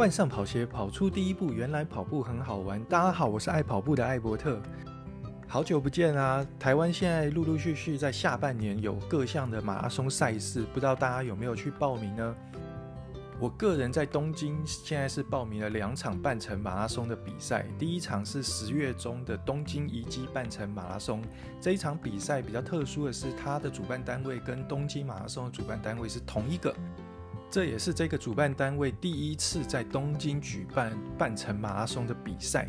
换上跑鞋，跑出第一步。原来跑步很好玩。大家好，我是爱跑步的艾伯特。好久不见啊！台湾现在陆陆续续在下半年有各项的马拉松赛事，不知道大家有没有去报名呢？我个人在东京现在是报名了两场半程马拉松的比赛。第一场是十月中的东京遗迹半程马拉松。这一场比赛比较特殊的是，它的主办单位跟东京马拉松的主办单位是同一个。这也是这个主办单位第一次在东京举办半程马拉松的比赛，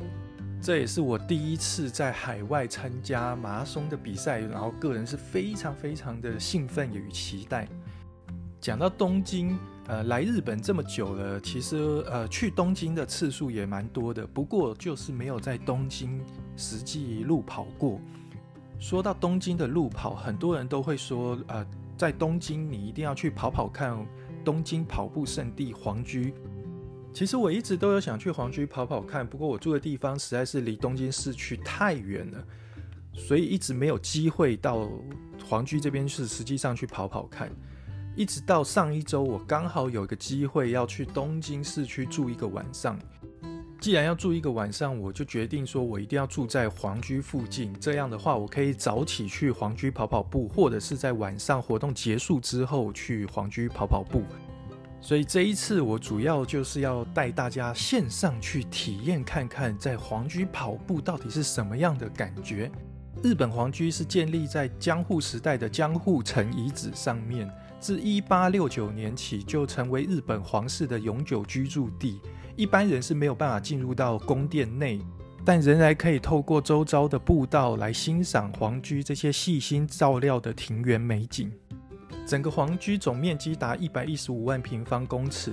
这也是我第一次在海外参加马拉松的比赛，然后个人是非常非常的兴奋与期待。讲到东京，呃，来日本这么久了，其实呃去东京的次数也蛮多的，不过就是没有在东京实际路跑过。说到东京的路跑，很多人都会说，呃，在东京你一定要去跑跑看。东京跑步圣地皇居，其实我一直都有想去皇居跑跑看，不过我住的地方实在是离东京市区太远了，所以一直没有机会到皇居这边是实际上去跑跑看。一直到上一周，我刚好有个机会要去东京市区住一个晚上。既然要住一个晚上，我就决定说，我一定要住在皇居附近。这样的话，我可以早起去皇居跑跑步，或者是在晚上活动结束之后去皇居跑跑步。所以这一次，我主要就是要带大家线上去体验看看，在皇居跑步到底是什么样的感觉。日本皇居是建立在江户时代的江户城遗址上面，自一八六九年起就成为日本皇室的永久居住地。一般人是没有办法进入到宫殿内，但仍然可以透过周遭的步道来欣赏皇居这些细心照料的庭园美景。整个皇居总面积达一百一十五万平方公尺，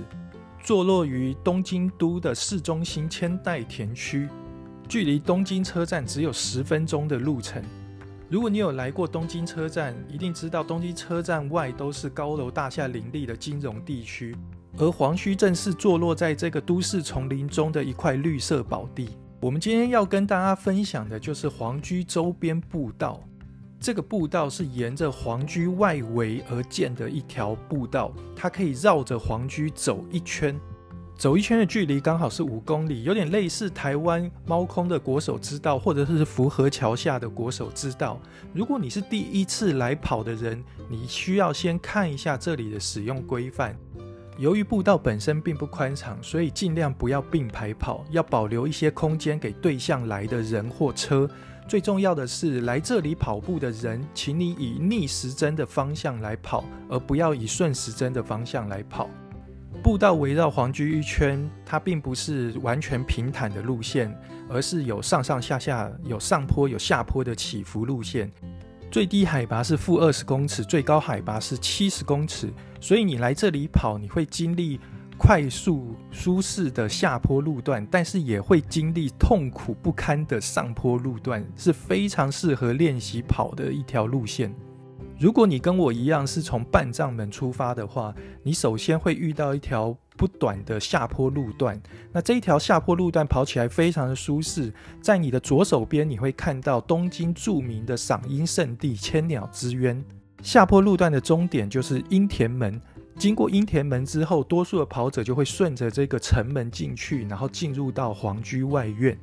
坐落于东京都的市中心千代田区，距离东京车站只有十分钟的路程。如果你有来过东京车站，一定知道东京车站外都是高楼大厦林立的金融地区。而皇居正是坐落在这个都市丛林中的一块绿色宝地。我们今天要跟大家分享的就是皇居周边步道。这个步道是沿着皇居外围而建的一条步道，它可以绕着皇居走一圈，走一圈的距离刚好是五公里，有点类似台湾猫空的国手之道，或者是福和桥下的国手之道。如果你是第一次来跑的人，你需要先看一下这里的使用规范。由于步道本身并不宽敞，所以尽量不要并排跑，要保留一些空间给对向来的人或车。最重要的是，来这里跑步的人，请你以逆时针的方向来跑，而不要以顺时针的方向来跑。步道围绕皇居一圈，它并不是完全平坦的路线，而是有上上下下、有上坡有下坡的起伏路线。最低海拔是负二十公尺，最高海拔是七十公尺，所以你来这里跑，你会经历快速舒适的下坡路段，但是也会经历痛苦不堪的上坡路段，是非常适合练习跑的一条路线。如果你跟我一样是从半藏门出发的话，你首先会遇到一条不短的下坡路段，那这一条下坡路段跑起来非常的舒适。在你的左手边，你会看到东京著名的赏樱圣地千鸟之渊。下坡路段的终点就是樱田门，经过樱田门之后，多数的跑者就会顺着这个城门进去，然后进入到皇居外院。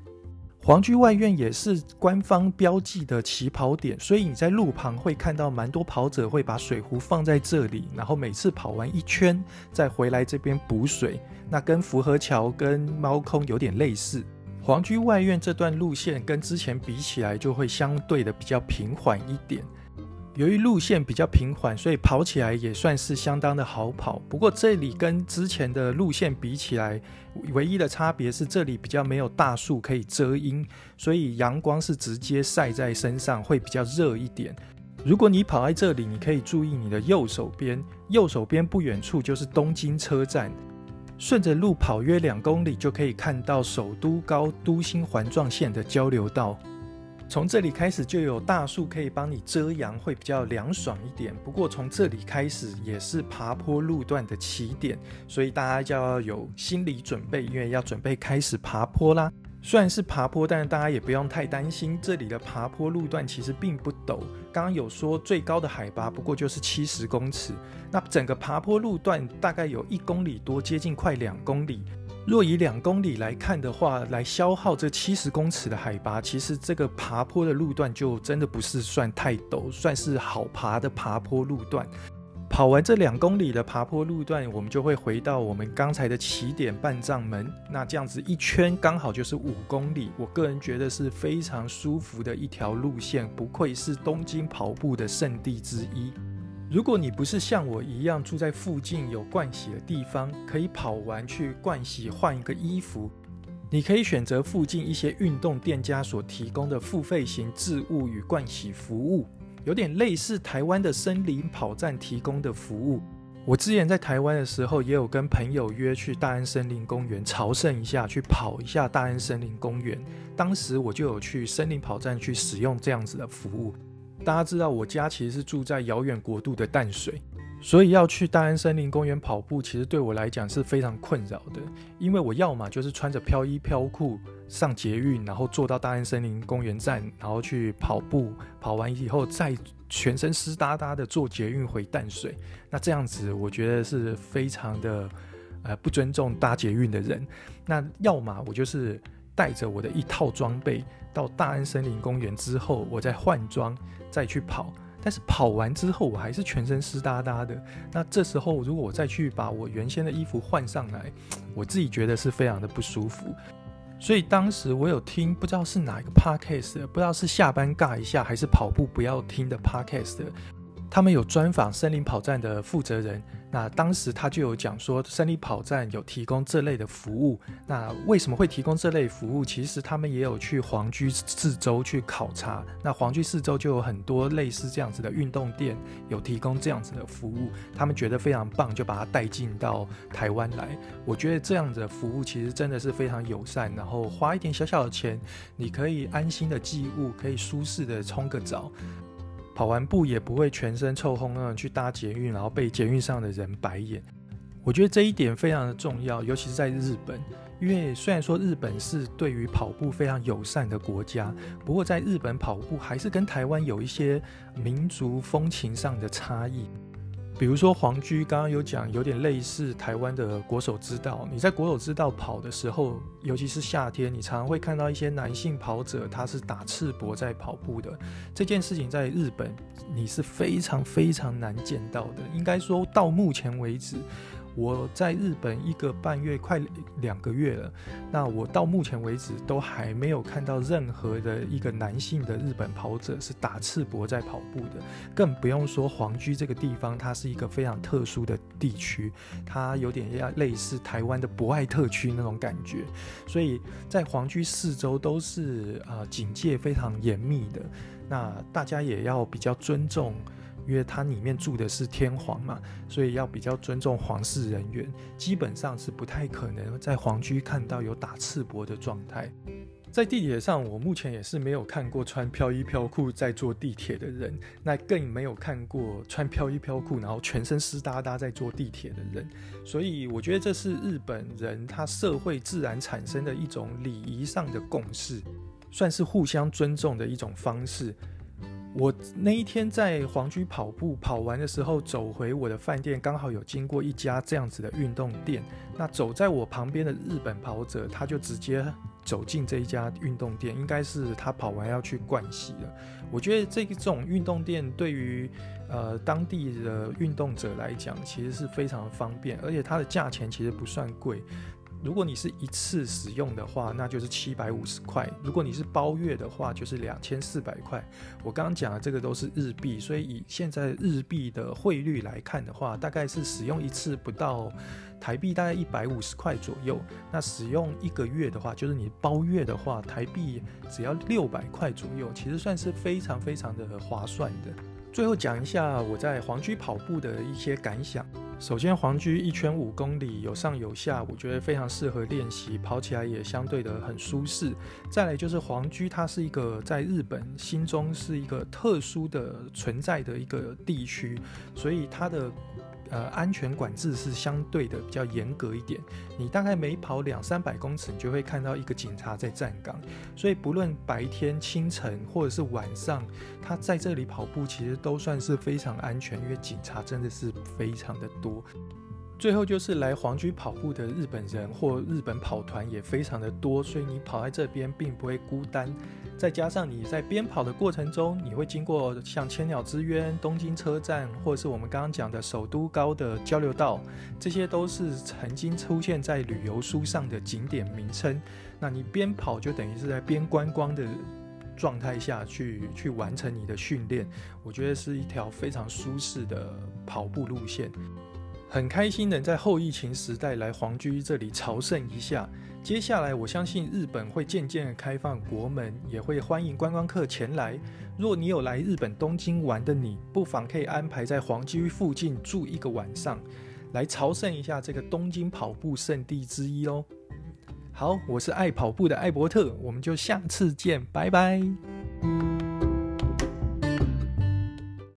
皇居外院也是官方标记的起跑点，所以你在路旁会看到蛮多跑者会把水壶放在这里，然后每次跑完一圈再回来这边补水。那跟福和桥跟猫空有点类似。皇居外院这段路线跟之前比起来就会相对的比较平缓一点。由于路线比较平缓，所以跑起来也算是相当的好跑。不过这里跟之前的路线比起来，唯一的差别是这里比较没有大树可以遮阴，所以阳光是直接晒在身上，会比较热一点。如果你跑在这里，你可以注意你的右手边，右手边不远处就是东京车站，顺着路跑约两公里就可以看到首都高都心环状线的交流道。从这里开始就有大树可以帮你遮阳，会比较凉爽一点。不过从这里开始也是爬坡路段的起点，所以大家就要有心理准备，因为要准备开始爬坡啦。虽然是爬坡，但是大家也不用太担心，这里的爬坡路段其实并不陡。刚刚有说最高的海拔不过就是七十公尺，那整个爬坡路段大概有一公里多，接近快两公里。若以两公里来看的话，来消耗这七十公尺的海拔，其实这个爬坡的路段就真的不是算太陡，算是好爬的爬坡路段。跑完这两公里的爬坡路段，我们就会回到我们刚才的起点半藏门。那这样子一圈刚好就是五公里，我个人觉得是非常舒服的一条路线，不愧是东京跑步的圣地之一。如果你不是像我一样住在附近有盥洗的地方，可以跑完去盥洗换一个衣服，你可以选择附近一些运动店家所提供的付费型置物与盥洗服务，有点类似台湾的森林跑站提供的服务。我之前在台湾的时候，也有跟朋友约去大安森林公园朝圣一下，去跑一下大安森林公园。当时我就有去森林跑站去使用这样子的服务。大家知道我家其实是住在遥远国度的淡水，所以要去大安森林公园跑步，其实对我来讲是非常困扰的。因为我要么就是穿着飘衣飘裤上捷运，然后坐到大安森林公园站，然后去跑步，跑完以后再全身湿哒哒的坐捷运回淡水。那这样子我觉得是非常的呃不尊重搭捷运的人。那要么我就是带着我的一套装备到大安森林公园之后，我再换装。再去跑，但是跑完之后我还是全身湿哒哒的。那这时候如果我再去把我原先的衣服换上来，我自己觉得是非常的不舒服。所以当时我有听，不知道是哪一个 podcast，不知道是下班尬一下还是跑步不要听的 podcast，他们有专访森林跑站的负责人。那当时他就有讲说，森林跑站有提供这类的服务。那为什么会提供这类服务？其实他们也有去皇居四周去考察。那皇居四周就有很多类似这样子的运动店，有提供这样子的服务。他们觉得非常棒，就把它带进到台湾来。我觉得这样子的服务其实真的是非常友善，然后花一点小小的钱，你可以安心的寄物，可以舒适的冲个澡。跑完步也不会全身臭烘烘去搭捷运，然后被捷运上的人白眼。我觉得这一点非常的重要，尤其是在日本，因为虽然说日本是对于跑步非常友善的国家，不过在日本跑步还是跟台湾有一些民族风情上的差异。比如说皇居刚刚有讲，有点类似台湾的国手之道。你在国手之道跑的时候，尤其是夏天，你常常会看到一些男性跑者，他是打赤膊在跑步的。这件事情在日本你是非常非常难见到的。应该说到目前为止。我在日本一个半月，快两个月了。那我到目前为止都还没有看到任何的一个男性的日本跑者是打赤膊在跑步的，更不用说皇居这个地方，它是一个非常特殊的地区，它有点要类似台湾的博爱特区那种感觉，所以在皇居四周都是呃警戒非常严密的，那大家也要比较尊重。因为它里面住的是天皇嘛，所以要比较尊重皇室人员，基本上是不太可能在皇居看到有打赤膊的状态。在地铁上，我目前也是没有看过穿飘衣飘裤在坐地铁的人，那更没有看过穿飘衣飘裤然后全身湿哒哒在坐地铁的人。所以我觉得这是日本人他社会自然产生的一种礼仪上的共识，算是互相尊重的一种方式。我那一天在皇居跑步，跑完的时候走回我的饭店，刚好有经过一家这样子的运动店。那走在我旁边的日本跑者，他就直接走进这一家运动店，应该是他跑完要去盥洗了。我觉得这种运动店对于呃当地的运动者来讲，其实是非常方便，而且它的价钱其实不算贵。如果你是一次使用的话，那就是七百五十块；如果你是包月的话，就是两千四百块。我刚刚讲的这个都是日币，所以以现在日币的汇率来看的话，大概是使用一次不到台币大概一百五十块左右。那使用一个月的话，就是你包月的话，台币只要六百块左右，其实算是非常非常的划算的。最后讲一下我在黄居跑步的一些感想。首先，皇居一圈五公里，有上有下，我觉得非常适合练习，跑起来也相对的很舒适。再来就是皇居，它是一个在日本心中是一个特殊的存在的一个地区，所以它的。呃，安全管制是相对的比较严格一点。你大概每跑两三百公尺，你就会看到一个警察在站岗。所以不论白天、清晨或者是晚上，他在这里跑步其实都算是非常安全，因为警察真的是非常的多。最后就是来皇居跑步的日本人或日本跑团也非常的多，所以你跑在这边并不会孤单。再加上你在边跑的过程中，你会经过像千鸟之渊、东京车站，或者是我们刚刚讲的首都高的交流道，这些都是曾经出现在旅游书上的景点名称。那你边跑就等于是在边观光的状态下去去完成你的训练，我觉得是一条非常舒适的跑步路线。很开心能在后疫情时代来皇居这里朝圣一下。接下来，我相信日本会渐渐开放国门，也会欢迎观光客前来。若你有来日本东京玩的你，不妨可以安排在皇居附近住一个晚上，来朝圣一下这个东京跑步圣地之一哦。好，我是爱跑步的艾伯特，我们就下次见，拜拜。